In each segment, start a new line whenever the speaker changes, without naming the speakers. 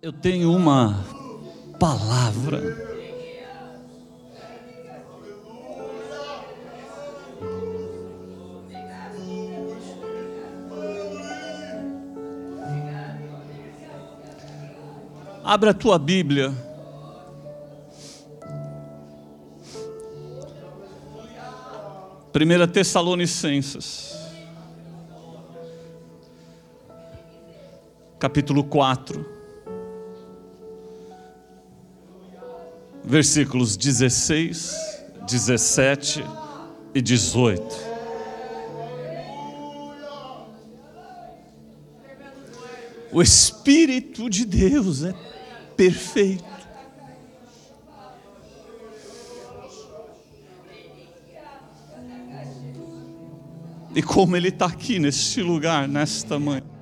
Eu tenho uma palavra. Abra a tua Bíblia. Primeira Tessalonicenses. Capítulo 4. Versículos 16, 17 e 18. O Espírito de Deus é perfeito. E como Ele está aqui neste lugar, nesta manhã.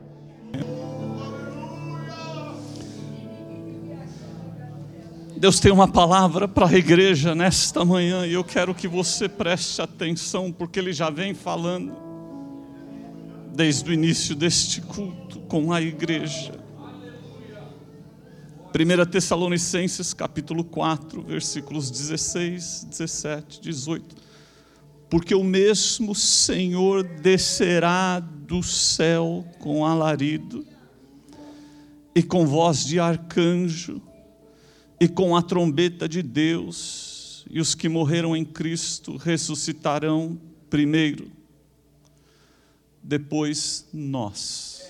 Deus tem uma palavra para a igreja nesta manhã e eu quero que você preste atenção, porque Ele já vem falando desde o início deste culto com a igreja. 1 Tessalonicenses capítulo 4, versículos 16, 17, 18. Porque o mesmo Senhor descerá do céu com alarido e com voz de arcanjo e com a trombeta de Deus, e os que morreram em Cristo ressuscitarão primeiro, depois nós.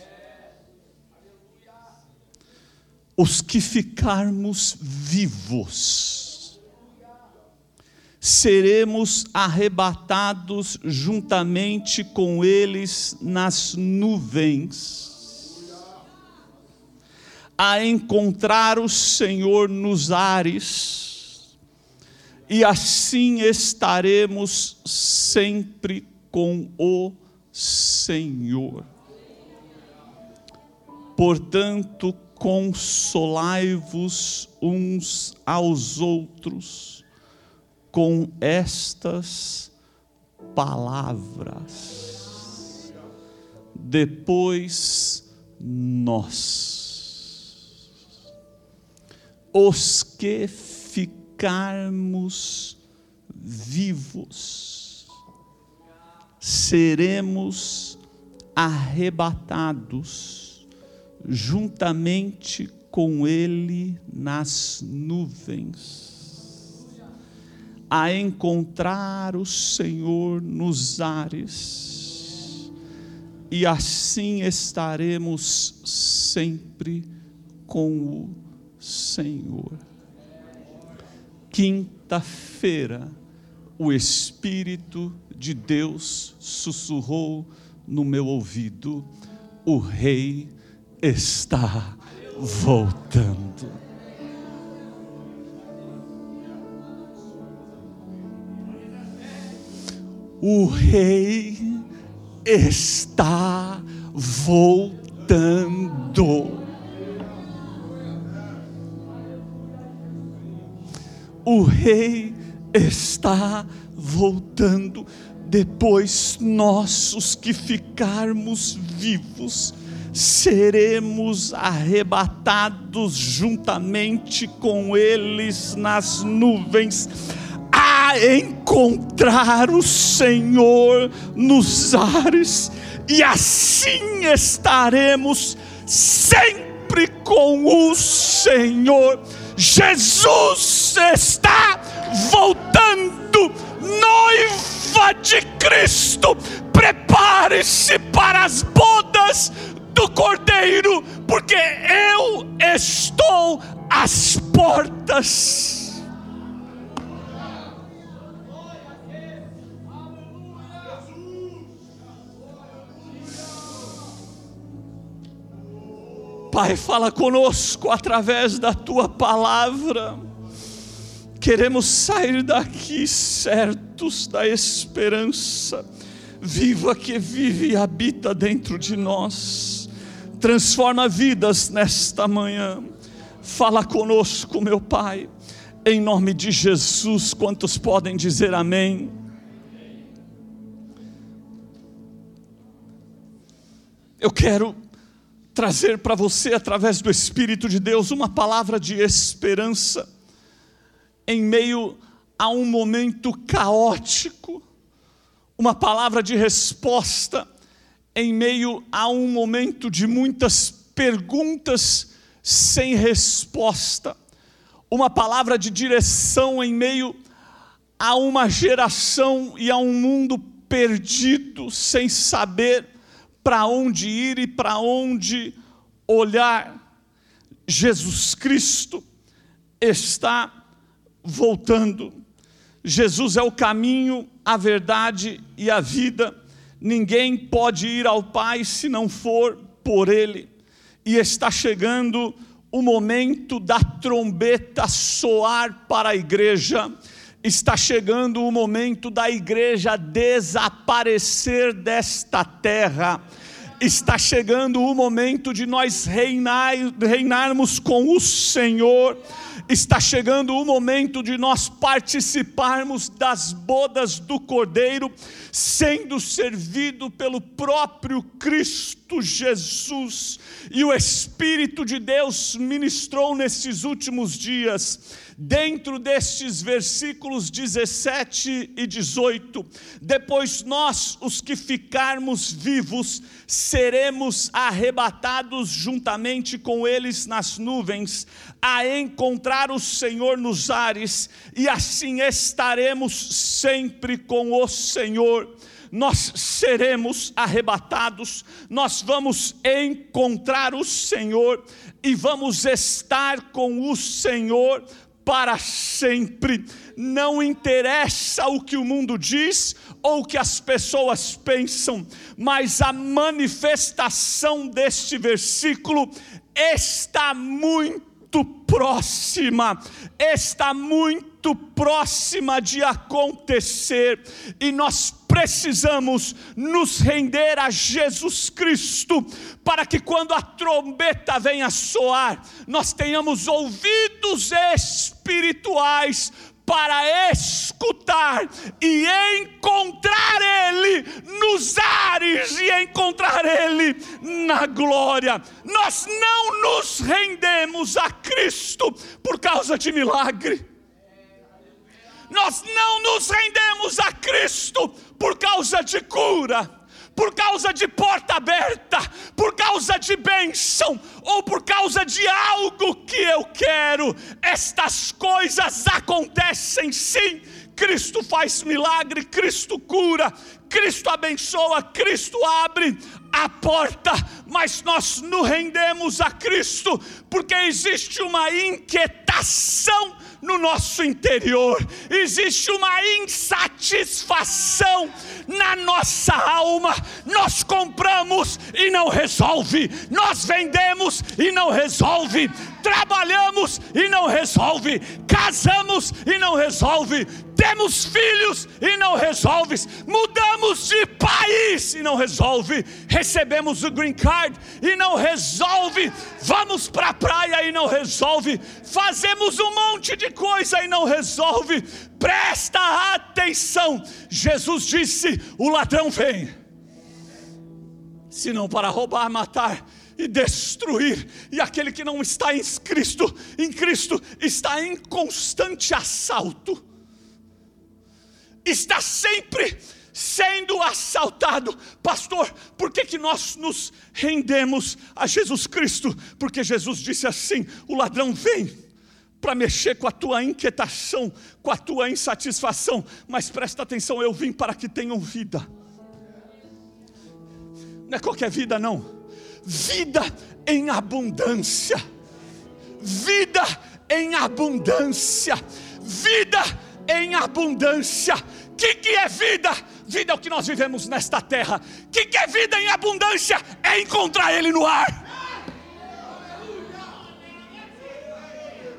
Os que ficarmos vivos, seremos arrebatados juntamente com eles nas nuvens a encontrar o Senhor nos ares, e assim estaremos sempre com o Senhor. Portanto, consolai-vos uns aos outros com estas palavras. Depois nós os que ficarmos vivos, seremos arrebatados juntamente com Ele nas nuvens, a encontrar o Senhor nos ares, e assim estaremos sempre com o Senhor. Quinta-feira, o Espírito de Deus sussurrou no meu ouvido: o Rei está voltando. O Rei está voltando. Rei está voltando. Depois nós, que ficarmos vivos, seremos arrebatados juntamente com eles nas nuvens, a encontrar o Senhor nos ares, e assim estaremos sempre com o Senhor Jesus está voltando, noiva de Cristo, prepare-se para as bodas do Cordeiro, porque eu estou às portas. Pai, fala conosco através da tua palavra. Queremos sair daqui certos da esperança viva que vive e habita dentro de nós. Transforma vidas nesta manhã. Fala conosco, meu Pai, em nome de Jesus. Quantos podem dizer amém? Eu quero trazer para você, através do Espírito de Deus, uma palavra de esperança em meio a um momento caótico, uma palavra de resposta em meio a um momento de muitas perguntas sem resposta, uma palavra de direção em meio a uma geração e a um mundo perdido, sem saber para onde ir e para onde olhar. Jesus Cristo está voltando. Jesus é o caminho, a verdade e a vida. Ninguém pode ir ao Pai se não for por Ele. E está chegando o momento da trombeta soar para a igreja. Está chegando o momento da igreja desaparecer desta terra. Está chegando o momento de nós reinar, reinarmos com o Senhor. Está chegando o momento de nós participarmos das bodas do Cordeiro, sendo servido pelo próprio Cristo Jesus. E o Espírito de Deus ministrou nesses últimos dias dentro destes versículos 17 e 18. Depois nós, os que ficarmos vivos, seremos arrebatados juntamente com eles nas nuvens, a encontrar o Senhor nos ares, e assim estaremos sempre com o Senhor nós seremos arrebatados, nós vamos encontrar o Senhor e vamos estar com o Senhor para sempre. Não interessa o que o mundo diz ou o que as pessoas pensam, mas a manifestação deste versículo está muito próxima, está muito próxima de acontecer, e nós precisamos nos render a Jesus Cristo, para que quando a trombeta venha soar, nós tenhamos ouvidos espirituais para escutar e encontrar Ele nos ares e encontrar Ele na glória. Nós não nos rendemos a Cristo por causa de milagre. Nós não nos rendemos a Cristo por causa de cura, por causa de porta aberta, por causa de bênção, ou por causa de algo que eu quero. Estas coisas acontecem sim. Cristo faz milagre, Cristo cura, Cristo abençoa, Cristo abre a porta, mas nós nos rendemos a Cristo, porque existe uma inquietação no nosso interior, existe uma insatisfação na nossa alma. Nós compramos e não resolve, nós vendemos e não resolve, trabalhamos e não resolve, casamos e não resolve, temos filhos e não resolve, mudamos de país e não resolve, recebemos o green card e não resolve, vamos para a praia e não resolve, fazemos um monte de coisa e não resolve. Presta atenção, Jesus disse: o ladrão vem, senão para roubar, matar e destruir, e aquele que não está em Cristo, em Cristo está em constante assalto está sempre sendo assaltado. Pastor, por que, que nós nos rendemos a Jesus Cristo? Porque Jesus disse assim: o ladrão vem para mexer com a tua inquietação, com a tua insatisfação, mas presta atenção, eu vim para que tenham vida. Não é qualquer vida, não. Vida em abundância. Vida em abundância. Vida em abundância. O que, que é vida? Vida é o que nós vivemos nesta terra. O que, que é vida em abundância? É encontrar Ele no ar.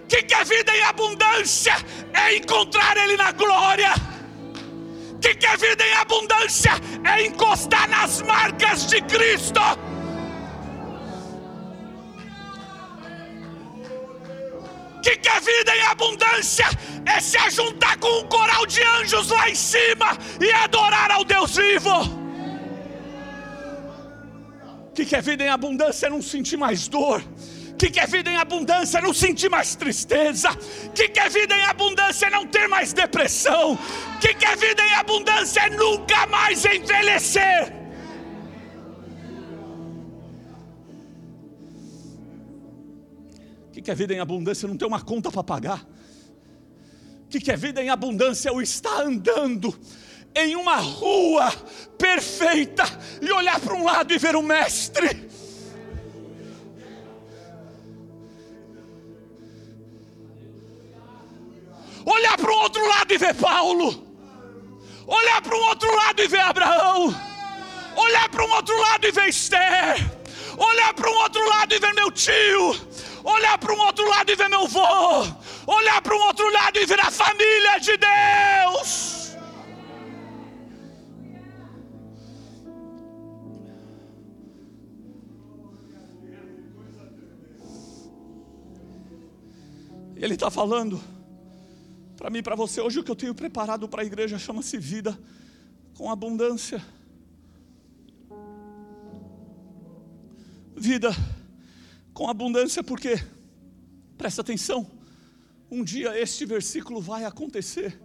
O que, que é vida em abundância? É encontrar Ele na glória. O que, que é vida em abundância? É encostar nas marcas de Cristo. Que quer vida em abundância é se ajuntar com um coral de anjos lá em cima e adorar ao Deus vivo. que quer vida em abundância é não sentir mais dor. Que quer vida em abundância é não sentir mais tristeza. Que quer vida em abundância é não ter mais depressão. Que quer vida em abundância é nunca mais envelhecer. Que quer vida em abundância é não ter uma conta para pagar. Que quer vida em abundância é o estar andando em uma rua perfeita e olhar para um lado e ver o Mestre. Olhar para o outro lado e ver Paulo. Olhar para o outro lado e ver Abraão. Olhar para um outro lado e ver Esther. Olhar para um outro lado e ver meu tio. Olhar para um outro lado e ver meu avô. Olhar para um outro lado e ver a família de Deus. Ele está falando para mim para você. Hoje o que eu tenho preparado para a igreja chama-se vida com abundância. Vida com abundância, porque, presta atenção, um dia este versículo vai acontecer.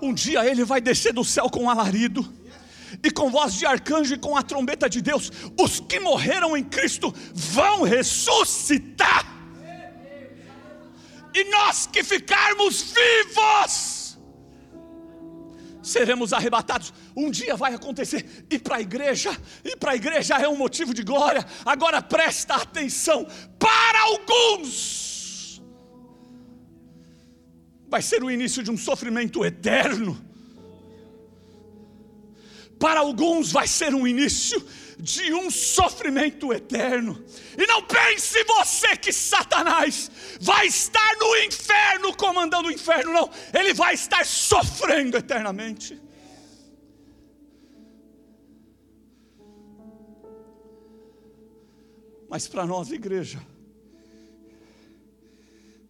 Um dia ele vai descer do céu com alarido e com voz de arcanjo e com a trombeta de Deus, os que morreram em Cristo vão ressuscitar. E nós que ficarmos vivos, seremos arrebatados. Um dia vai acontecer, e para a igreja, e para a igreja é um motivo de glória. Agora presta atenção: para alguns, vai ser o início de um sofrimento eterno para alguns vai ser um início de um sofrimento eterno. E não pense você que Satanás vai estar no inferno comandando o inferno, não. Ele vai estar sofrendo eternamente. Mas para nós, igreja,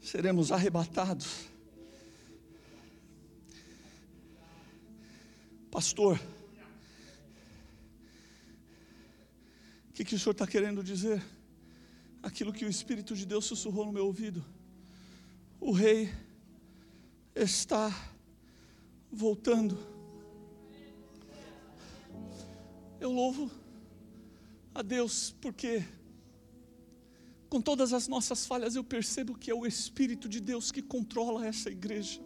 seremos arrebatados. Pastor, que, que o Senhor está querendo dizer? Aquilo que o Espírito de Deus sussurrou no meu ouvido. O rei está voltando. Eu louvo a Deus porque, com todas as nossas falhas, eu percebo que é o Espírito de Deus que controla essa igreja.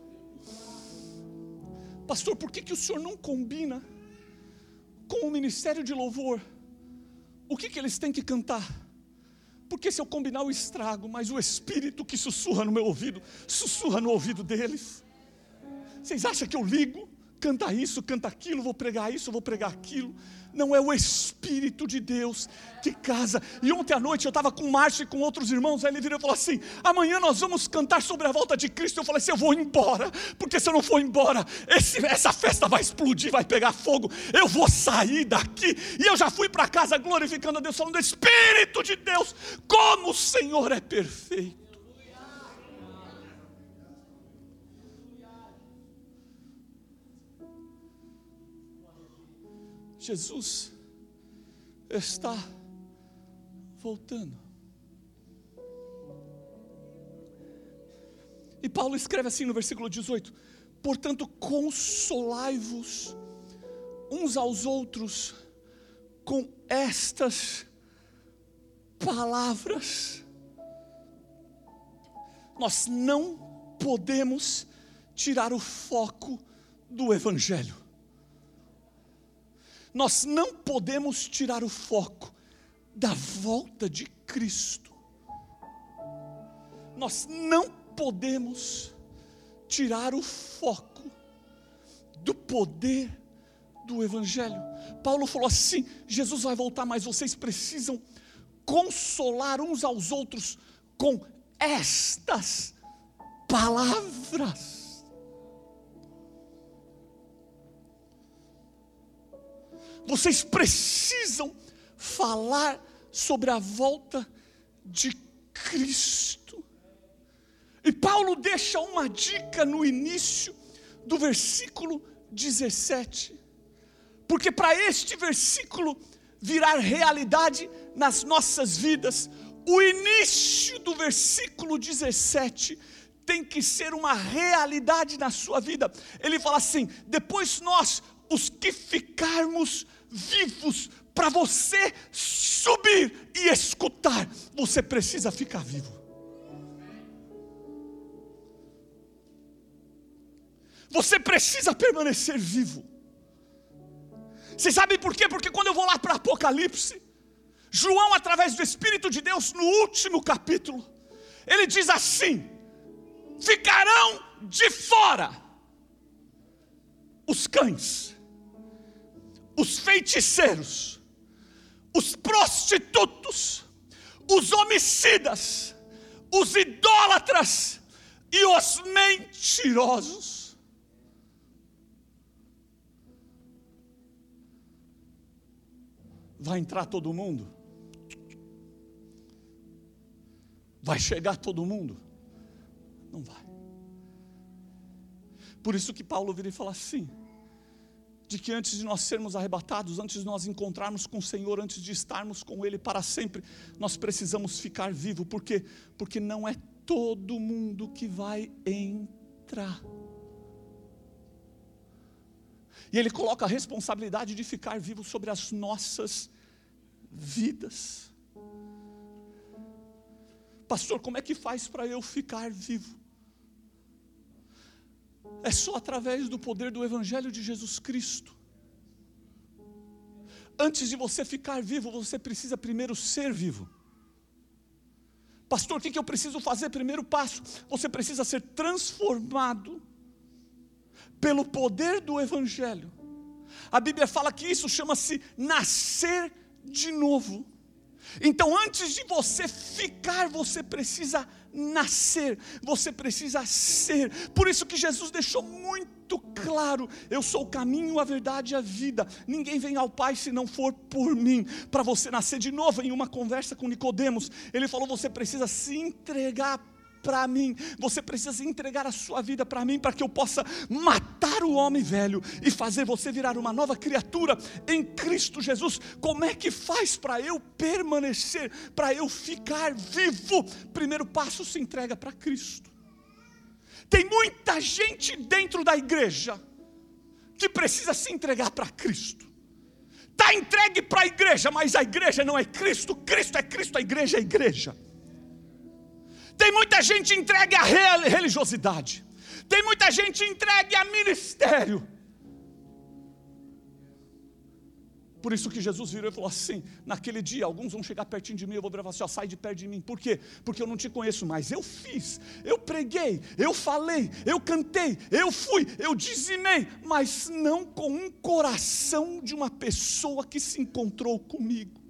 Pastor, por que, que o Senhor não combina com o ministério de louvor? O que, que eles têm que cantar? Porque se eu combinar o estrago, mas o Espírito que sussurra no meu ouvido, sussurra no ouvido deles. Vocês acham que eu ligo? Canta isso, canta aquilo, vou pregar isso, vou pregar aquilo não é o Espírito de Deus que casa. E ontem à noite eu estava com o Márcio e com outros irmãos, aí ele virou e falou assim: amanhã nós vamos cantar sobre a volta de Cristo. Eu falei assim: eu vou embora, porque se eu não for embora, esse, essa festa vai explodir, vai pegar fogo. Eu vou sair daqui. E eu já fui para casa glorificando a Deus, falando: Espírito de Deus, como o Senhor é perfeito. Jesus está voltando. E Paulo escreve assim no versículo 18: Portanto, consolai-vos uns aos outros com estas palavras. Nós não podemos tirar o foco do Evangelho nós não podemos tirar o foco da volta de Cristo. Nós não podemos tirar o foco do poder do Evangelho. Paulo falou assim: Jesus vai voltar, mas vocês precisam consolar uns aos outros com estas palavras. Vocês precisam falar sobre a volta de Cristo. E Paulo deixa uma dica no início do versículo 17. Porque para este versículo virar realidade nas nossas vidas, o início do versículo 17 tem que ser uma realidade na sua vida. Ele fala assim: depois nós, os que ficarmos vivos, para você subir e escutar, você precisa ficar vivo. Você precisa permanecer vivo. Você sabe por quê? Porque quando eu vou lá para Apocalipse, João, através do Espírito de Deus, no último capítulo, ele diz assim: ficarão de fora os cães, os feiticeiros, os prostitutos, os homicidas, os idólatras e os mentirosos. Vai entrar todo mundo? Vai chegar todo mundo? Não vai. Por isso que Paulo vira e fala assim: de que antes de nós sermos arrebatados, antes de nós encontrarmos com o Senhor, antes de estarmos com Ele para sempre, nós precisamos ficar vivo, por quê? Porque não é todo mundo que vai entrar. E Ele coloca a responsabilidade de ficar vivo sobre as nossas vidas. Pastor, como é que faz para eu ficar vivo? É só através do poder do Evangelho de Jesus Cristo. Antes de você ficar vivo, você precisa primeiro ser vivo. Pastor, o que eu preciso fazer? Primeiro passo: você precisa ser transformado pelo poder do Evangelho. A Bíblia fala que isso chama-se nascer de novo. Então, antes de você ficar, você precisa nascer, você precisa ser. Por isso que Jesus deixou muito claro: eu sou o caminho, a verdade e a vida. Ninguém vem ao Pai se não for por mim. Para você nascer de novo, em uma conversa com Nicodemos, ele falou: você precisa se entregar para mim. Você precisa entregar a sua vida para mim, para que eu possa matar o homem velho e fazer você virar uma nova criatura em Cristo Jesus. Como é que faz para eu permanecer, para eu ficar vivo? Primeiro passo se entrega para Cristo. Tem muita gente dentro da igreja que precisa se entregar para Cristo. Está entregue para a igreja, mas a igreja não é Cristo, Cristo é Cristo, a igreja é a igreja. Tem muita gente entregue à religiosidade. Tem muita gente entregue a ministério. Por isso que Jesus virou e falou assim: naquele dia, alguns vão chegar pertinho de mim, eu vou virar assim: ó, sai de perto de mim. Por quê? Porque eu não te conheço mais. Eu fiz, eu preguei, eu falei, eu cantei, eu fui, eu dizimei, mas não com um coração de uma pessoa que se encontrou comigo.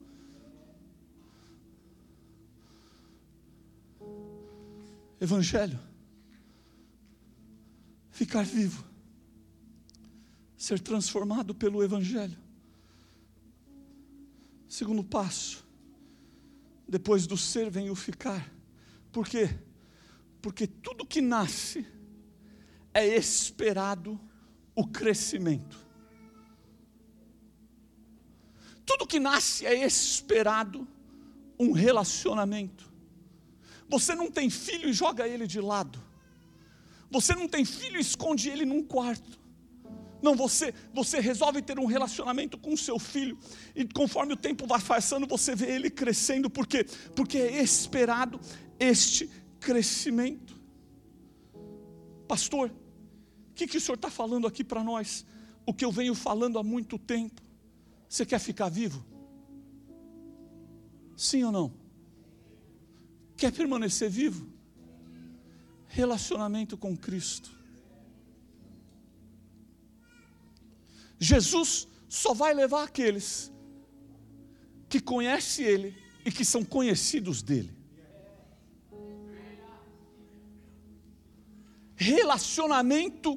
Evangelho. Ficar vivo. Ser transformado pelo Evangelho. Segundo passo. Depois do ser vem o ficar. Por quê? Porque tudo que nasce é esperado o crescimento. Tudo que nasce é esperado um relacionamento. Você não tem filho e joga ele de lado. Você não tem filho e esconde ele num quarto. Não, você, você resolve ter um relacionamento com o seu filho, e conforme o tempo vai passando, você vê ele crescendo, por quê? Porque é esperado este crescimento. Pastor, o que, que o senhor está falando aqui para nós? O que eu venho falando há muito tempo. Você quer ficar vivo? Sim ou não? Quer permanecer vivo? Relacionamento com Cristo. Jesus só vai levar aqueles que conhecem Ele e que são conhecidos dele. Relacionamento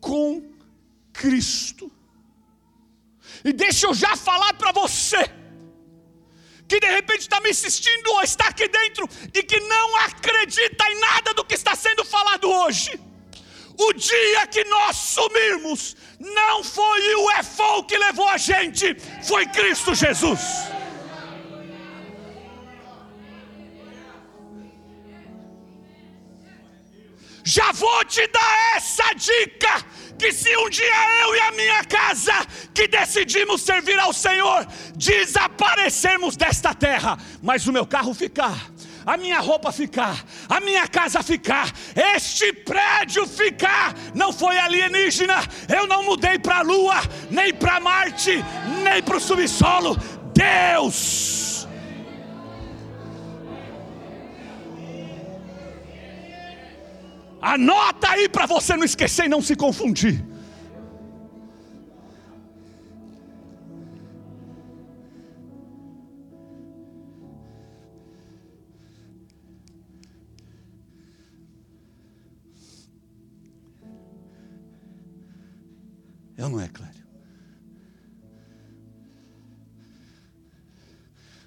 com Cristo. E deixa eu já falar para você que de repente está me assistindo ou está aqui dentro e que não acredita em nada do que está sendo falado hoje. O dia que nós sumirmos, não foi o EFOL que levou a gente, foi Cristo Jesus. Já vou te dar essa dica: que se um dia eu e a minha casa, que decidimos servir ao Senhor, desaparecermos desta terra, mas o meu carro ficar, a minha roupa ficar, a minha casa ficar, este prédio ficar, não foi alienígena, eu não mudei para a lua, nem para Marte, nem para o subsolo, Deus Anota aí para você não esquecer e não se confundir. Ou não é, Clério?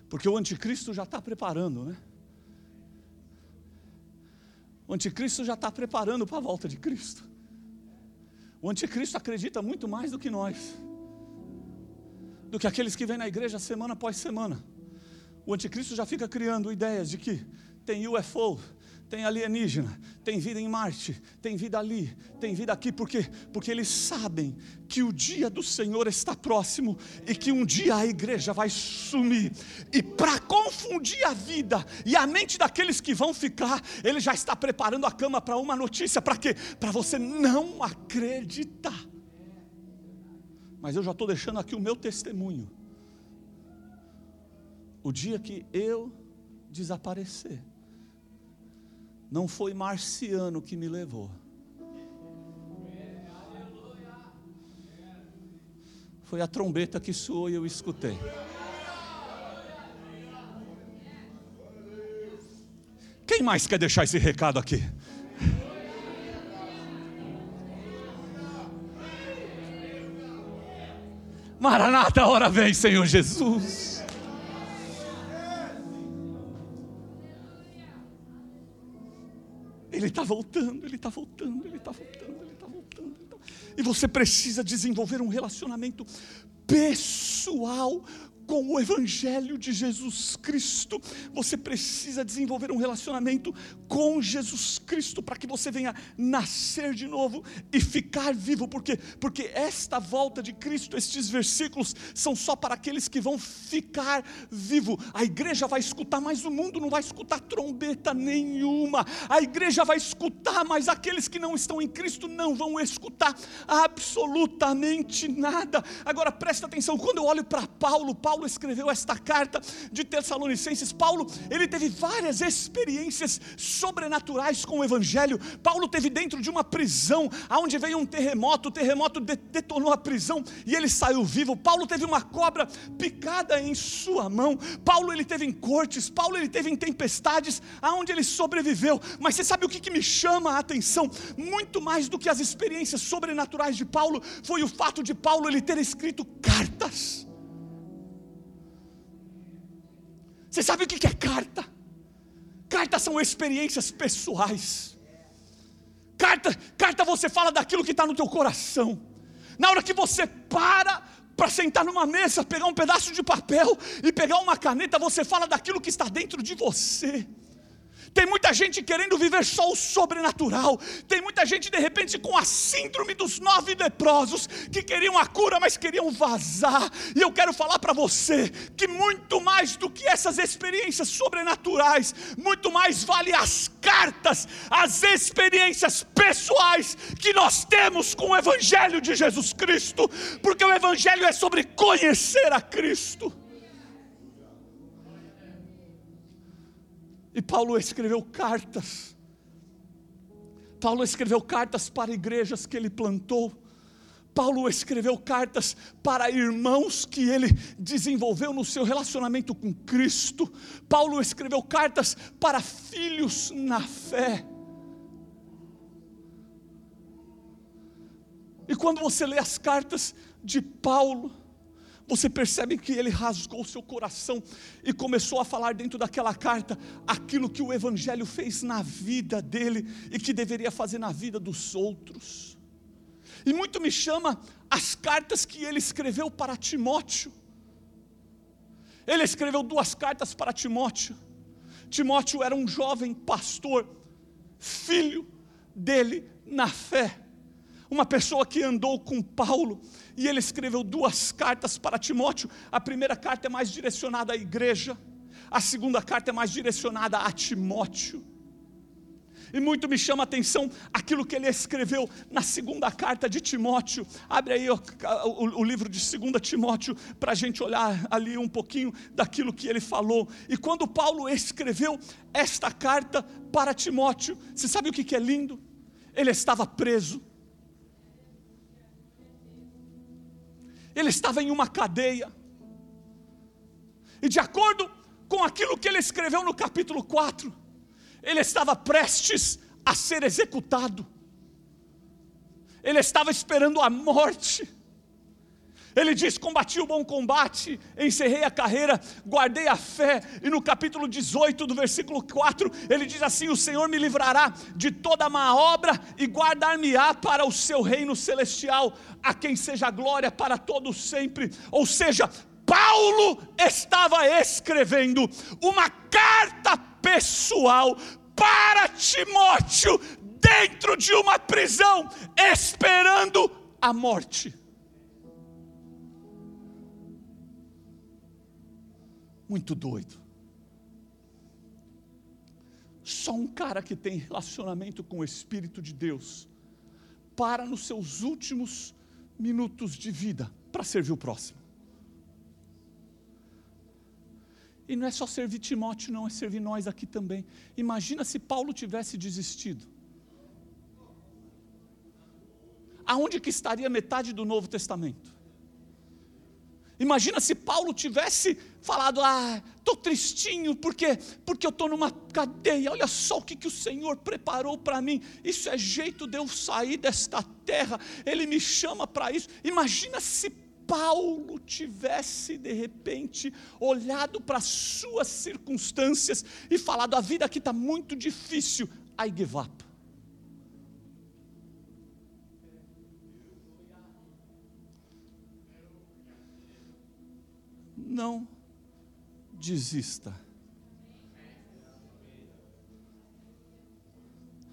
Porque o anticristo já está preparando, né? O anticristo já está preparando para a volta de Cristo. O anticristo acredita muito mais do que nós, do que aqueles que vêm na igreja semana após semana. O anticristo já fica criando ideias de que tem UFO, tem alienígena, tem vida em Marte, tem vida ali, tem vida aqui, por quê? Porque eles sabem que o dia do Senhor está próximo e que um dia a igreja vai sumir. E para confundir a vida e a mente daqueles que vão ficar, ele já está preparando a cama para uma notícia, para quê? Para você não acreditar. Mas eu já estou deixando aqui o meu testemunho. O dia que eu desaparecer, não foi marciano que me levou. Foi a trombeta que soou e eu escutei. Quem mais quer deixar esse recado aqui? Maranata, hora vem, Senhor Jesus. Ele está voltando, ele está voltando, ele está voltando, ele está voltando. Tá... E você precisa desenvolver um relacionamento pessoal com o Evangelho de Jesus Cristo. Você precisa desenvolver um relacionamento com Jesus Cristo para que você venha nascer de novo e ficar vivo. Por quê? Porque esta volta de Cristo, estes versículos, são só para aqueles que vão ficar vivo. A igreja vai escutar, mas o mundo não vai escutar trombeta nenhuma. A igreja vai escutar, mas aqueles que não estão em Cristo não vão escutar absolutamente nada. Agora presta atenção, quando eu olho para Paulo, Paulo Paulo escreveu esta carta de Tessalonicenses. Paulo, ele teve várias experiências sobrenaturais com o evangelho. Paulo teve dentro de uma prisão, aonde veio um terremoto, o terremoto detonou a prisão e ele saiu vivo. Paulo teve uma cobra picada em sua mão. Paulo ele teve em cortes, Paulo ele teve em tempestades, aonde ele sobreviveu. Mas você sabe o que, que me chama a atenção? Muito mais do que as experiências sobrenaturais de Paulo, foi o fato de Paulo ele ter escrito cartas. Você sabe o que é carta? Cartas são experiências pessoais. Carta, carta você fala daquilo que está no teu coração. Na hora que você para para sentar numa mesa, pegar um pedaço de papel e pegar uma caneta, você fala daquilo que está dentro de você. Tem muita gente querendo viver só o sobrenatural. Tem muita gente, de repente, com a síndrome dos nove leprosos, que queriam a cura, mas queriam vazar. E eu quero falar para você que muito mais do que essas experiências sobrenaturais, muito mais vale as cartas, as experiências pessoais que nós temos com o Evangelho de Jesus Cristo, porque o Evangelho é sobre conhecer a Cristo. E Paulo escreveu cartas. Paulo escreveu cartas para igrejas que ele plantou. Paulo escreveu cartas para irmãos que ele desenvolveu no seu relacionamento com Cristo. Paulo escreveu cartas para filhos na fé. E quando você lê as cartas de Paulo, você percebe que ele rasgou seu coração e começou a falar dentro daquela carta aquilo que o Evangelho fez na vida dele e que deveria fazer na vida dos outros. E muito me chama as cartas que ele escreveu para Timóteo. Ele escreveu duas cartas para Timóteo. Timóteo era um jovem pastor, filho dele na fé uma pessoa que andou com Paulo, e ele escreveu duas cartas para Timóteo. A primeira carta é mais direcionada à igreja, a segunda carta é mais direcionada a Timóteo. E muito me chama a atenção aquilo que ele escreveu na segunda carta de Timóteo. Abre aí o, o, o livro de 2 Timóteo para a gente olhar ali um pouquinho daquilo que ele falou. E quando Paulo escreveu esta carta para Timóteo, você sabe o que, que é lindo? Ele estava preso, ele estava em uma cadeia. E de acordo com aquilo que ele escreveu no capítulo 4, ele estava prestes a ser executado. Ele estava esperando a morte. Ele diz: Combati o bom combate, encerrei a carreira, guardei a fé. E no capítulo 18, do versículo 4, ele diz assim: O Senhor me livrará de toda má obra e guardar-me-á para o seu reino celestial, a quem seja glória para todos sempre. Ou seja, Paulo estava escrevendo uma carta pessoal para Timóteo, dentro de uma prisão, esperando a morte. Muito doido. Só um cara que tem relacionamento com o Espírito de Deus para nos seus últimos minutos de vida para servir o próximo. E não é só servir Timóteo, não, é servir nós aqui também. Imagina se Paulo tivesse desistido. Aonde que estaria metade do Novo Testamento? Imagina se Paulo tivesse falado: Ah, estou tristinho, porque porque eu estou numa cadeia. Olha só o que, que o Senhor preparou para mim. Isso é jeito de eu sair desta terra. Ele me chama para isso. Imagina se Paulo tivesse de repente olhado para as suas circunstâncias e falado: A vida aqui está muito difícil. I give up. Não desista.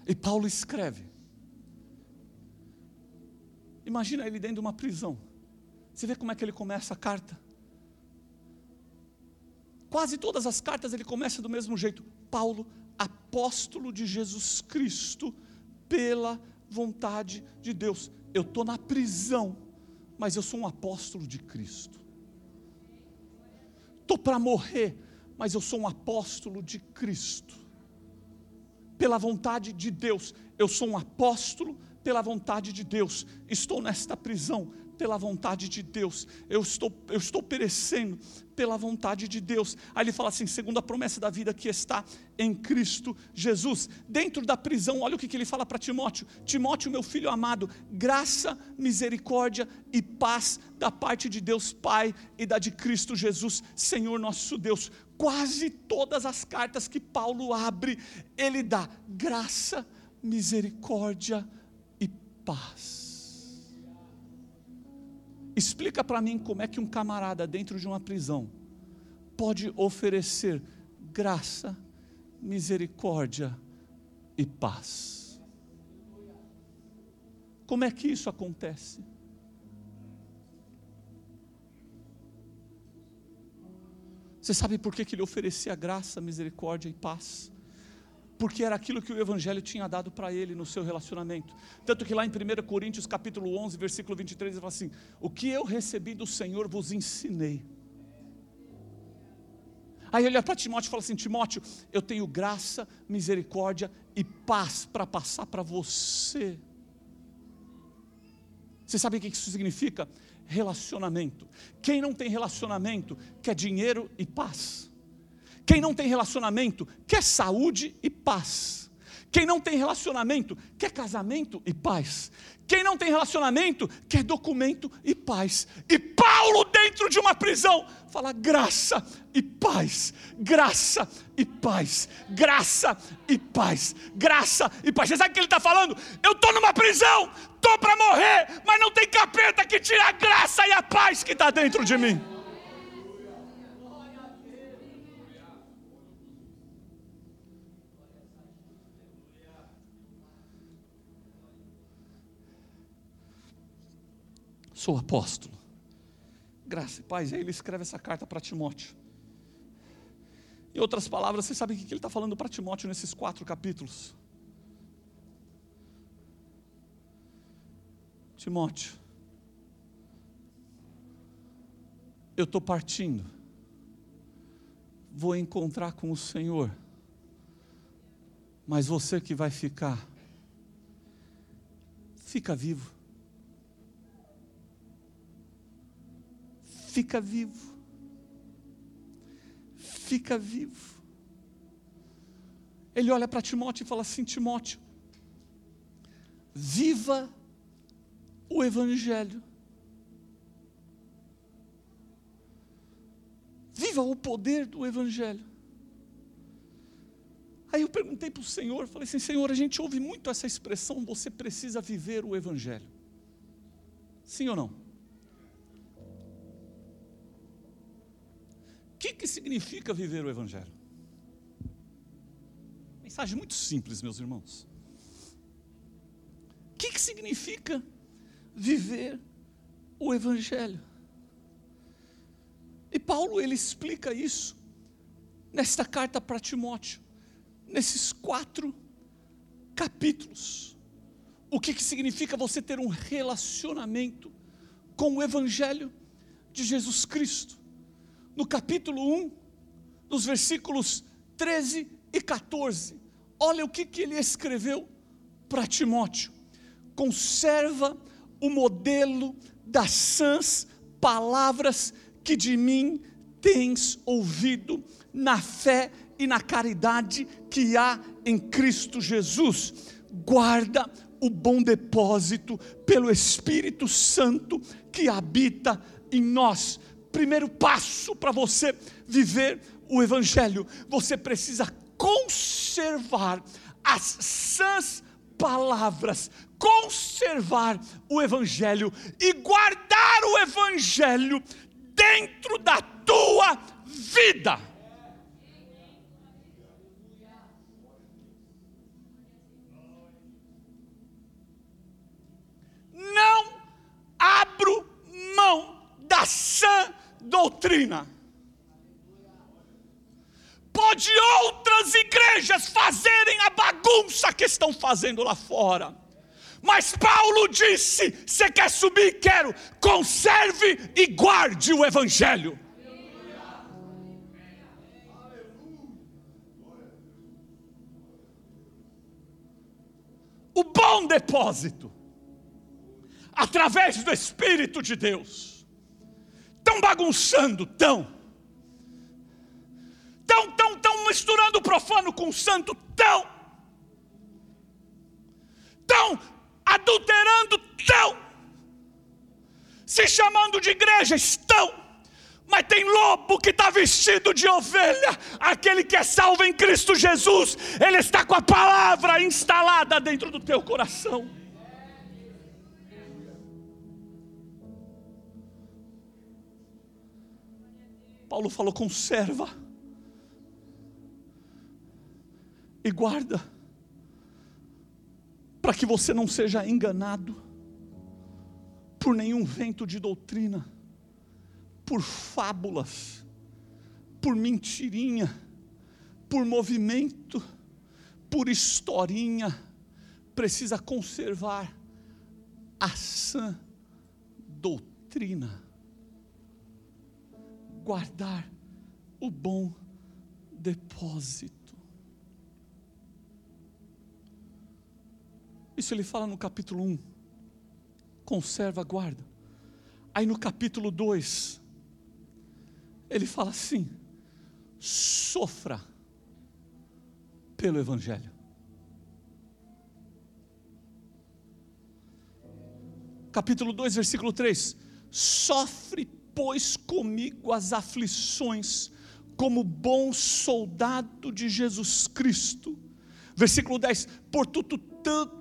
E Paulo escreve. Imagina ele dentro de uma prisão. Você vê como é que ele começa a carta? Quase todas as cartas ele começa do mesmo jeito. Paulo, apóstolo de Jesus Cristo, pela vontade de Deus. Eu estou na prisão, mas eu sou um apóstolo de Cristo estou para morrer, mas eu sou um apóstolo de Cristo. Pela vontade de Deus, eu sou um apóstolo pela vontade de Deus. Estou nesta prisão pela vontade de Deus. Eu estou, eu estou perecendo pela vontade de Deus. Aí ele fala assim: segundo a promessa da vida que está em Cristo Jesus. Dentro da prisão, olha o que, que ele fala para Timóteo: Timóteo, meu filho amado, graça, misericórdia e paz da parte de Deus Pai e da de Cristo Jesus, Senhor nosso Deus. Quase todas as cartas que Paulo abre, ele dá graça, misericórdia e paz. Explica para mim como é que um camarada dentro de uma prisão pode oferecer graça, misericórdia e paz. Como é que isso acontece? Você sabe por que, que ele oferecia graça, misericórdia e paz? Porque era aquilo que o Evangelho tinha dado para ele no seu relacionamento. Tanto que lá em 1 Coríntios capítulo 11, versículo 23, ele fala assim, o que eu recebi do Senhor vos ensinei. Aí ele olha para Timóteo e fala assim, Timóteo, eu tenho graça, misericórdia e paz para passar para você. Você sabe o que isso significa? Relacionamento. Quem não tem relacionamento quer dinheiro e paz. Quem não tem relacionamento quer saúde e paz. Quem não tem relacionamento quer casamento e paz. Quem não tem relacionamento quer documento e paz. E Paulo, dentro de uma prisão, fala graça e paz, graça e paz, graça e paz, graça e paz. Você sabe o que ele está falando? Eu estou numa prisão, estou para morrer, mas não tem capeta que tire a graça e a paz que está dentro de mim. Sou apóstolo. Graça e paz. E aí ele escreve essa carta para Timóteo. Em outras palavras, você sabe o que ele está falando para Timóteo nesses quatro capítulos? Timóteo, eu estou partindo, vou encontrar com o Senhor, mas você que vai ficar, fica vivo. Fica vivo. Fica vivo. Ele olha para Timóteo e fala assim: Timóteo, viva o Evangelho. Viva o poder do Evangelho. Aí eu perguntei para o Senhor, falei assim: Senhor, a gente ouve muito essa expressão, você precisa viver o Evangelho. Sim ou não? Que, que significa viver o Evangelho? Mensagem muito simples, meus irmãos. O que, que significa viver o Evangelho? E Paulo ele explica isso nesta carta para Timóteo, nesses quatro capítulos. O que, que significa você ter um relacionamento com o Evangelho de Jesus Cristo? No capítulo 1, nos versículos 13 e 14. Olha o que, que ele escreveu para Timóteo: conserva o modelo das sãs palavras que de mim tens ouvido, na fé e na caridade que há em Cristo Jesus. Guarda o bom depósito pelo Espírito Santo que habita em nós primeiro passo para você viver o Evangelho, você precisa conservar as sãs palavras, conservar o Evangelho e guardar o Evangelho dentro da tua vida. Não abro mão da sã doutrina. Pode outras igrejas fazerem a bagunça que estão fazendo lá fora. Mas Paulo disse: você quer subir? Quero. Conserve e guarde o Evangelho. O bom depósito, através do Espírito de Deus bagunçando, estão. Estão, estão, estão misturando o profano com o santo, estão. Estão adulterando, estão. Se chamando de igreja, estão. Mas tem lobo que está vestido de ovelha, aquele que é salvo em Cristo Jesus, ele está com a palavra instalada dentro do teu coração. Paulo falou: conserva e guarda, para que você não seja enganado por nenhum vento de doutrina, por fábulas, por mentirinha, por movimento, por historinha, precisa conservar a sã doutrina guardar o bom depósito. Isso ele fala no capítulo 1. Conserva, guarda. Aí no capítulo 2, ele fala assim: sofra pelo Evangelho. Capítulo 2, versículo 3: sofre pois, comigo as aflições, como bom soldado de Jesus Cristo. Versículo 10: Portanto,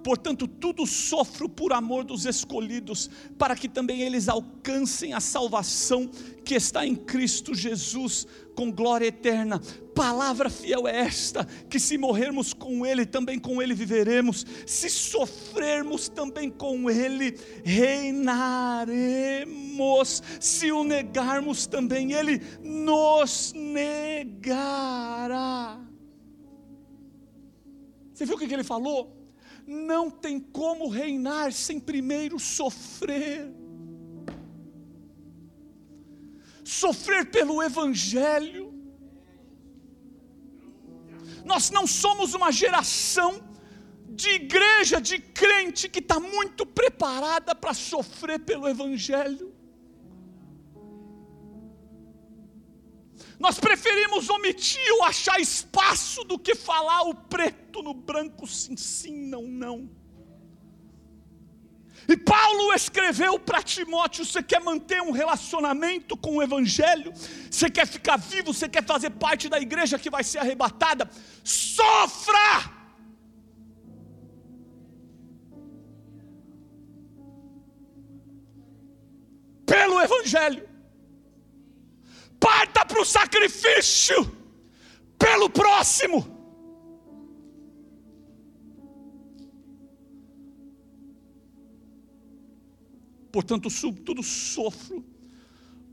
portanto, tudo sofro por amor dos escolhidos, para que também eles alcancem a salvação que está em Cristo Jesus, com glória eterna. Palavra fiel é esta: que se morrermos com Ele, também com Ele viveremos, se sofrermos também com Ele, reinaremos, se o negarmos também, Ele nos negará. Você viu o que ele falou? Não tem como reinar sem primeiro sofrer. Sofrer pelo Evangelho. Nós não somos uma geração de igreja, de crente que está muito preparada para sofrer pelo Evangelho. Nós preferimos omitir ou achar espaço do que falar o preto no branco, sim, sim, não, não. E Paulo escreveu para Timóteo: você quer manter um relacionamento com o Evangelho, você quer ficar vivo, você quer fazer parte da igreja que vai ser arrebatada, sofra! Pelo Evangelho parta para o sacrifício pelo próximo. Portanto, tudo sofro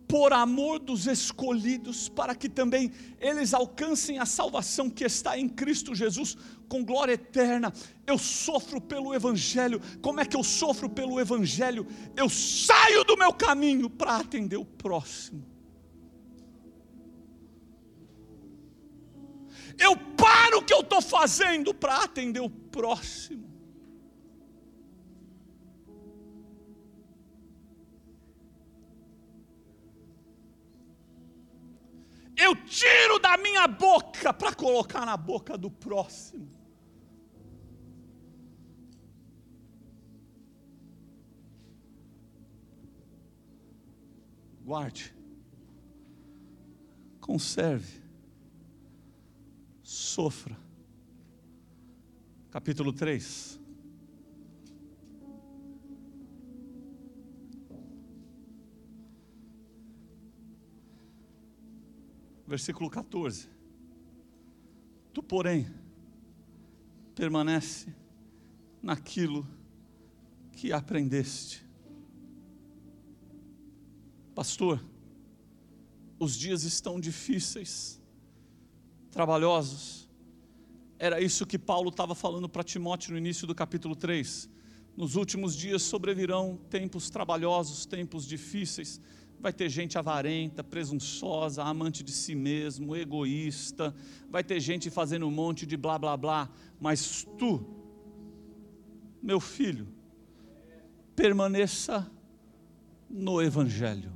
por amor dos escolhidos, para que também eles alcancem a salvação que está em Cristo Jesus com glória eterna. Eu sofro pelo Evangelho. Como é que eu sofro pelo Evangelho? Eu saio do meu caminho para atender o próximo. Eu paro o que eu estou fazendo para atender o próximo. Eu tiro da minha boca para colocar na boca do próximo. Guarde, conserve sofra. Capítulo 3. Versículo 14. Tu, porém, permanece naquilo que aprendeste. Pastor, os dias estão difíceis trabalhosos. Era isso que Paulo estava falando para Timóteo no início do capítulo 3. Nos últimos dias sobrevirão tempos trabalhosos, tempos difíceis. Vai ter gente avarenta, presunçosa, amante de si mesmo, egoísta. Vai ter gente fazendo um monte de blá blá blá. Mas tu, meu filho, permaneça no Evangelho.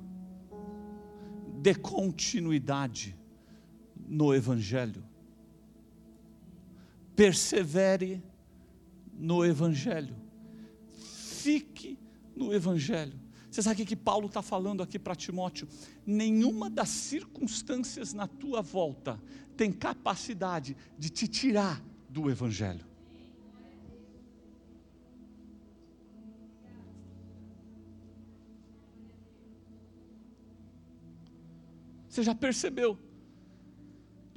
Dê continuidade no Evangelho. Persevere no Evangelho. Fique no Evangelho. Você sabe o que Paulo está falando aqui para Timóteo? Nenhuma das circunstâncias na tua volta tem capacidade de te tirar do Evangelho. Você já percebeu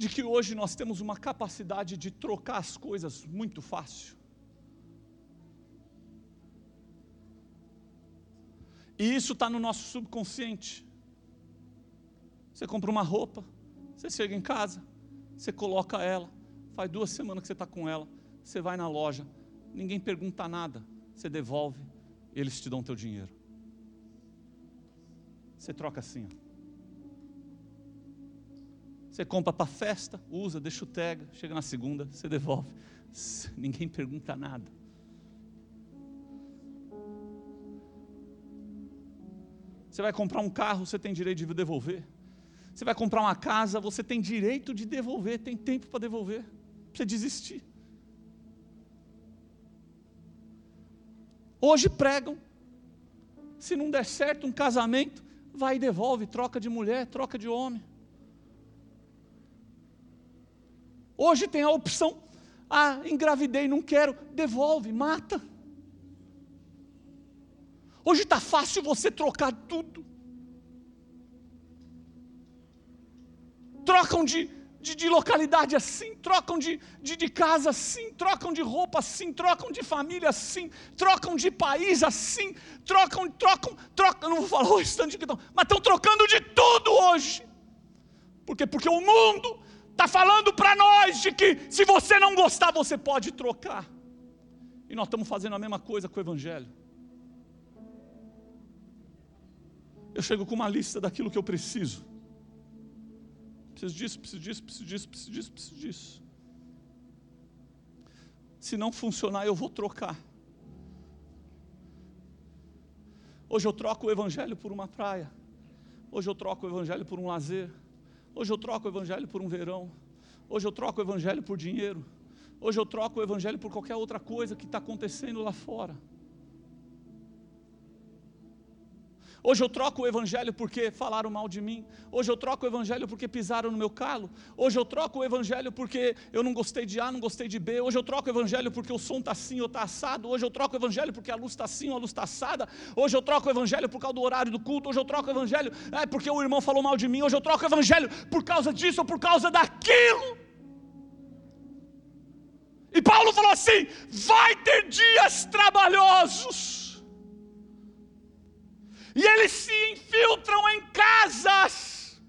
de que hoje nós temos uma capacidade de trocar as coisas muito fácil. E isso está no nosso subconsciente. Você compra uma roupa, você chega em casa, você coloca ela, faz duas semanas que você está com ela, você vai na loja, ninguém pergunta nada, você devolve, eles te dão teu dinheiro. Você troca assim. Ó. Você compra para festa, usa, deixa o tega, chega na segunda, você devolve. Ninguém pergunta nada. Você vai comprar um carro, você tem direito de devolver. Você vai comprar uma casa, você tem direito de devolver, tem tempo para devolver, você desistir. Hoje pregam, se não der certo um casamento, vai e devolve, troca de mulher, troca de homem. Hoje tem a opção, ah, engravidei, não quero, devolve, mata. Hoje está fácil você trocar tudo. Trocam de, de, de localidade assim, trocam de, de, de, casa assim, trocam de roupa assim, trocam de família assim, trocam de país assim, trocam, trocam, trocam, não vou falar o restante que estão, mas estão trocando de tudo hoje. Por quê? Porque o mundo está falando para nós de que se você não gostar, você pode trocar. E nós estamos fazendo a mesma coisa com o Evangelho. Eu chego com uma lista daquilo que eu preciso. Preciso disso, preciso disso, preciso disso, preciso disso, preciso disso. Se não funcionar, eu vou trocar. Hoje eu troco o Evangelho por uma praia. Hoje eu troco o Evangelho por um lazer. Hoje eu troco o Evangelho por um verão. Hoje eu troco o Evangelho por dinheiro. Hoje eu troco o Evangelho por qualquer outra coisa que está acontecendo lá fora. Hoje eu troco o evangelho porque falaram mal de mim. Hoje eu troco o evangelho porque pisaram no meu calo. Hoje eu troco o evangelho porque eu não gostei de A, não gostei de B. Hoje eu troco o evangelho porque o som está assim ou está assado. Hoje eu troco o evangelho porque a luz está assim ou a luz está assada. Hoje eu troco o evangelho por causa do horário do culto. Hoje eu troco o evangelho é, porque o irmão falou mal de mim. Hoje eu troco o evangelho por causa disso ou por causa daquilo. E Paulo falou assim: vai ter dias trabalhosos e eles se infiltram em casas,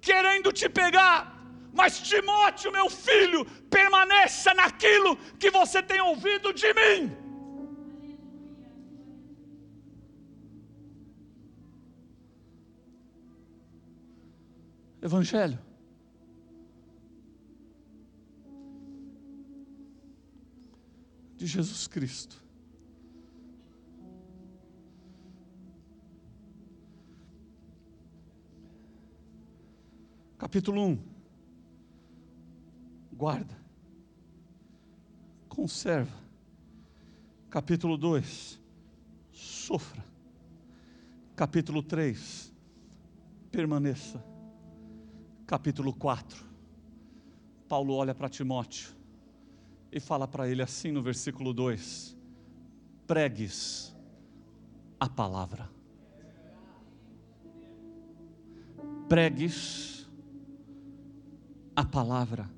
querendo te pegar. Mas Timóteo, meu filho, permaneça naquilo que você tem ouvido de mim. Evangelho. De Jesus Cristo Capítulo 1. Guarda. Conserva. Capítulo 2. Sofra. Capítulo 3. Permaneça. Capítulo 4. Paulo olha para Timóteo e fala para ele assim no versículo 2: pregues a palavra. Pregues a palavra,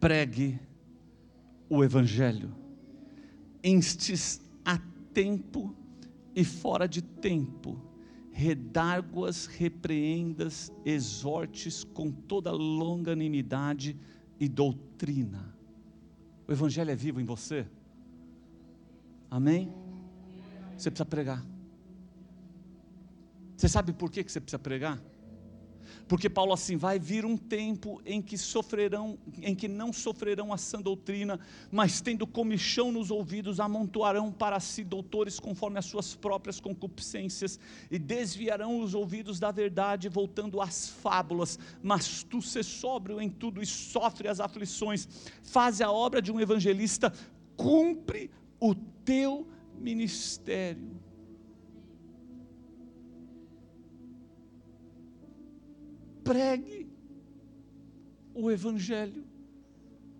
pregue o Evangelho, instes a tempo e fora de tempo, redarguas, repreendas, exortes com toda longanimidade e doutrina. O Evangelho é vivo em você? Amém? Você precisa pregar. Você sabe por que você precisa pregar? Porque Paulo assim vai vir um tempo em que sofrerão, em que não sofrerão a sã doutrina, mas tendo comichão nos ouvidos, amontoarão para si doutores conforme as suas próprias concupiscências e desviarão os ouvidos da verdade, voltando às fábulas. Mas tu se sóbrio em tudo e sofre as aflições, faz a obra de um evangelista, cumpre o teu ministério. Pregue o Evangelho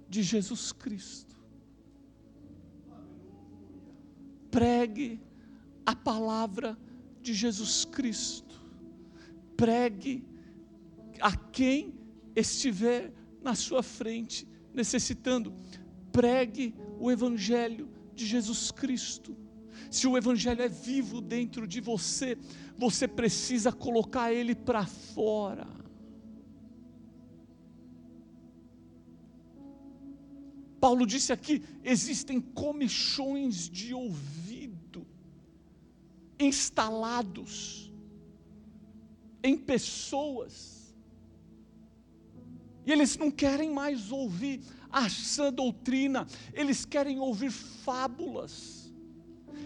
de Jesus Cristo. Pregue a palavra de Jesus Cristo. Pregue a quem estiver na sua frente necessitando. Pregue o Evangelho de Jesus Cristo. Se o Evangelho é vivo dentro de você, você precisa colocar ele para fora. Paulo disse aqui: existem comichões de ouvido instalados em pessoas, e eles não querem mais ouvir a sã doutrina, eles querem ouvir fábulas.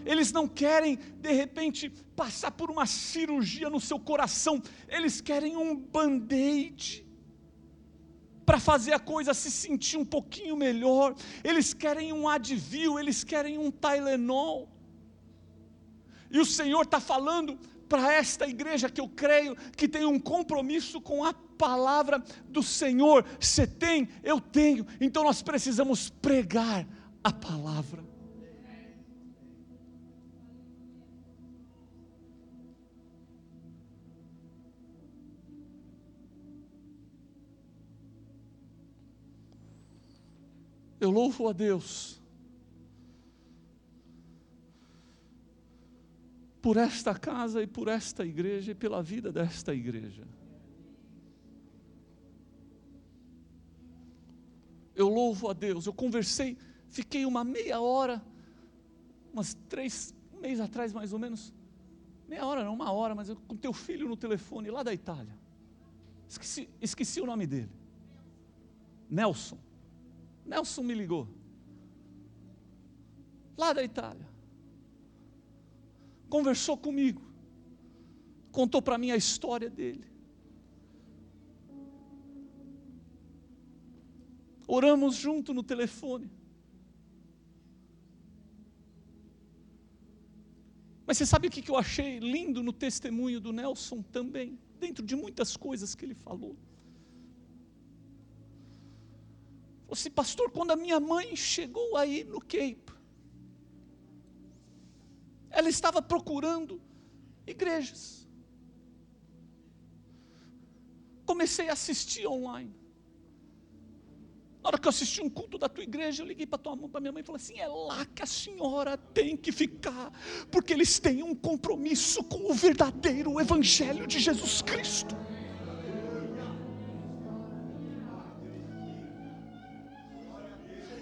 Eles não querem, de repente, passar por uma cirurgia no seu coração, eles querem um band-aid para fazer a coisa se sentir um pouquinho melhor. Eles querem um Advil, eles querem um Tylenol. E o Senhor está falando para esta igreja que eu creio que tem um compromisso com a palavra do Senhor. Você tem, eu tenho. Então nós precisamos pregar a palavra. Eu louvo a Deus por esta casa e por esta igreja e pela vida desta igreja. Eu louvo a Deus. Eu conversei, fiquei uma meia hora, umas três meses atrás mais ou menos, meia hora não, uma hora, mas eu, com teu filho no telefone lá da Itália. Esqueci, esqueci o nome dele. Nelson. Nelson me ligou. Lá da Itália. Conversou comigo. Contou para mim a história dele. Oramos junto no telefone. Mas você sabe o que eu achei lindo no testemunho do Nelson também, dentro de muitas coisas que ele falou? Falou assim, pastor, quando a minha mãe chegou aí no Cape, ela estava procurando igrejas. Comecei a assistir online. Na hora que eu assisti um culto da tua igreja, eu liguei para tua mão, para minha mãe e falei assim: é lá que a senhora tem que ficar, porque eles têm um compromisso com o verdadeiro Evangelho de Jesus Cristo.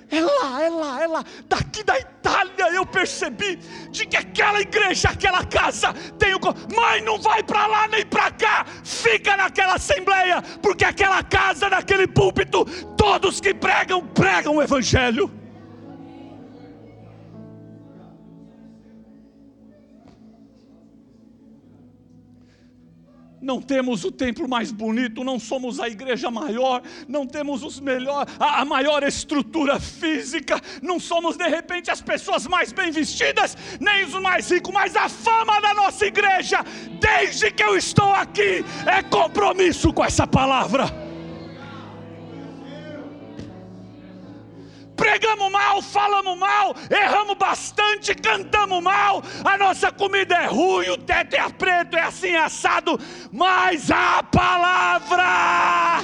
É lá, é lá, é lá. Daqui da Itália eu percebi de que aquela igreja, aquela casa tem o. Mãe, não vai para lá nem para cá. Fica naquela assembleia, porque aquela casa, naquele púlpito, todos que pregam, pregam o Evangelho. Não temos o templo mais bonito, não somos a igreja maior, não temos os melhor, a, a, maior estrutura física, não somos de repente as pessoas mais bem vestidas, nem os mais ricos, mas a fama da nossa igreja, desde que eu estou aqui, é compromisso com essa palavra. Pregamos mal, falamos mal, erramos bastante, cantamos mal, a nossa comida é ruim, o teto é preto, é assim assado, mas a palavra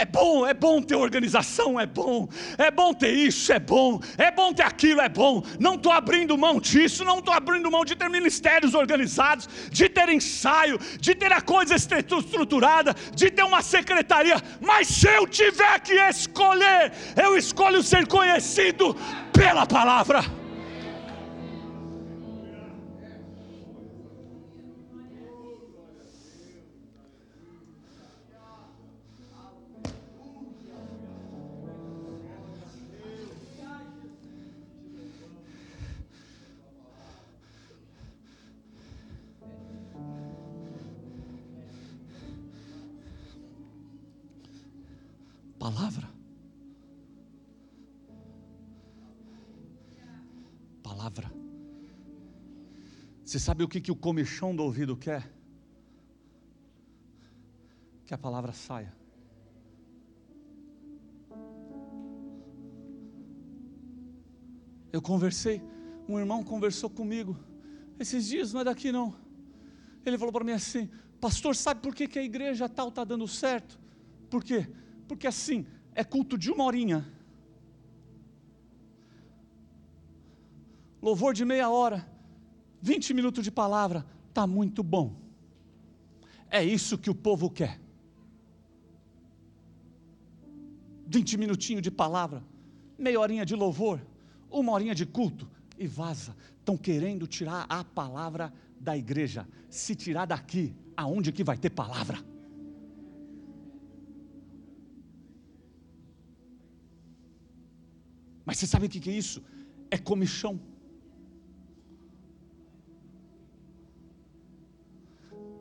É bom, é bom ter organização, é bom, é bom ter isso, é bom, é bom ter aquilo, é bom. Não estou abrindo mão disso, não estou abrindo mão de ter ministérios organizados, de ter ensaio, de ter a coisa estruturada, de ter uma secretaria. Mas se eu tiver que escolher, eu escolho ser conhecido pela palavra. Você sabe o que, que o comichão do ouvido quer? Que a palavra saia. Eu conversei, um irmão conversou comigo, esses dias não é daqui não. Ele falou para mim assim: Pastor, sabe por que, que a igreja tal está dando certo? Por quê? porque assim, é culto de uma horinha. Louvor de meia hora, 20 minutos de palavra, está muito bom. É isso que o povo quer. 20 minutinhos de palavra, meia horinha de louvor, uma horinha de culto e vaza. Estão querendo tirar a palavra da igreja. Se tirar daqui, aonde que vai ter palavra? Mas você sabe o que é isso? É comichão.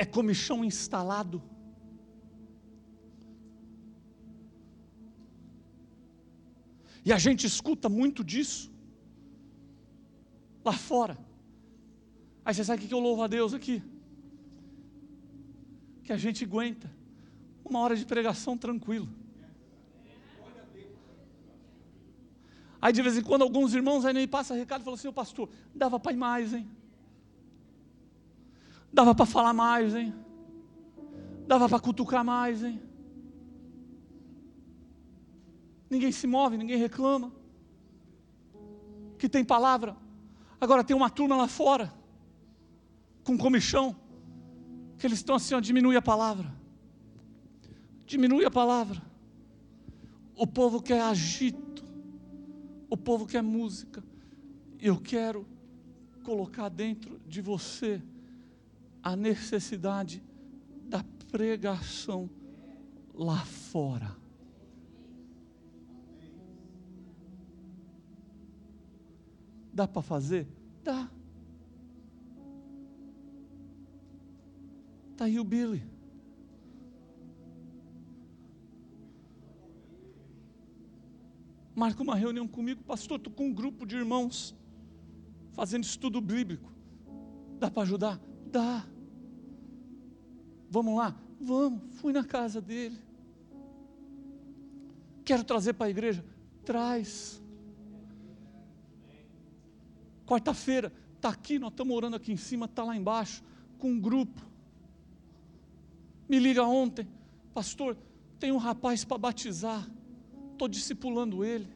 Comichão instalado. E a gente escuta muito disso lá fora. Aí você sabe o que eu louvo a Deus aqui? Que a gente aguenta uma hora de pregação tranquilo. Aí de vez em quando alguns irmãos aí nem passam recado e falam assim, pastor, dava para mais, hein? Dava para falar mais, hein? Dava para cutucar mais, hein? Ninguém se move, ninguém reclama. Que tem palavra. Agora tem uma turma lá fora, com comichão, que eles estão assim, ó, diminui a palavra. Diminui a palavra. O povo quer agito. O povo quer música. Eu quero colocar dentro de você a necessidade da pregação lá fora. Dá para fazer? Dá. Está aí o Billy. Marca uma reunião comigo, pastor. Estou com um grupo de irmãos fazendo estudo bíblico. Dá para ajudar? Dá. Vamos lá? Vamos. Fui na casa dele. Quero trazer para a igreja? Traz. Quarta-feira, está aqui, nós estamos orando aqui em cima, está lá embaixo, com um grupo. Me liga ontem, pastor, tem um rapaz para batizar, estou discipulando ele.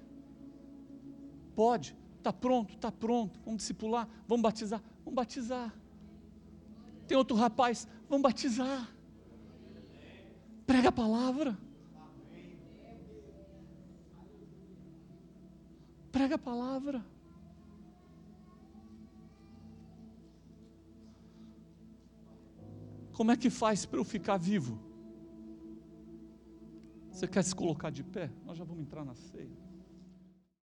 Pode, está pronto, está pronto, vamos discipular, vamos batizar, vamos batizar. Tem outro rapaz, vamos batizar. Prega a palavra. Prega a palavra. Como é que faz para eu ficar vivo? Você quer se colocar de pé? Nós já vamos entrar na ceia.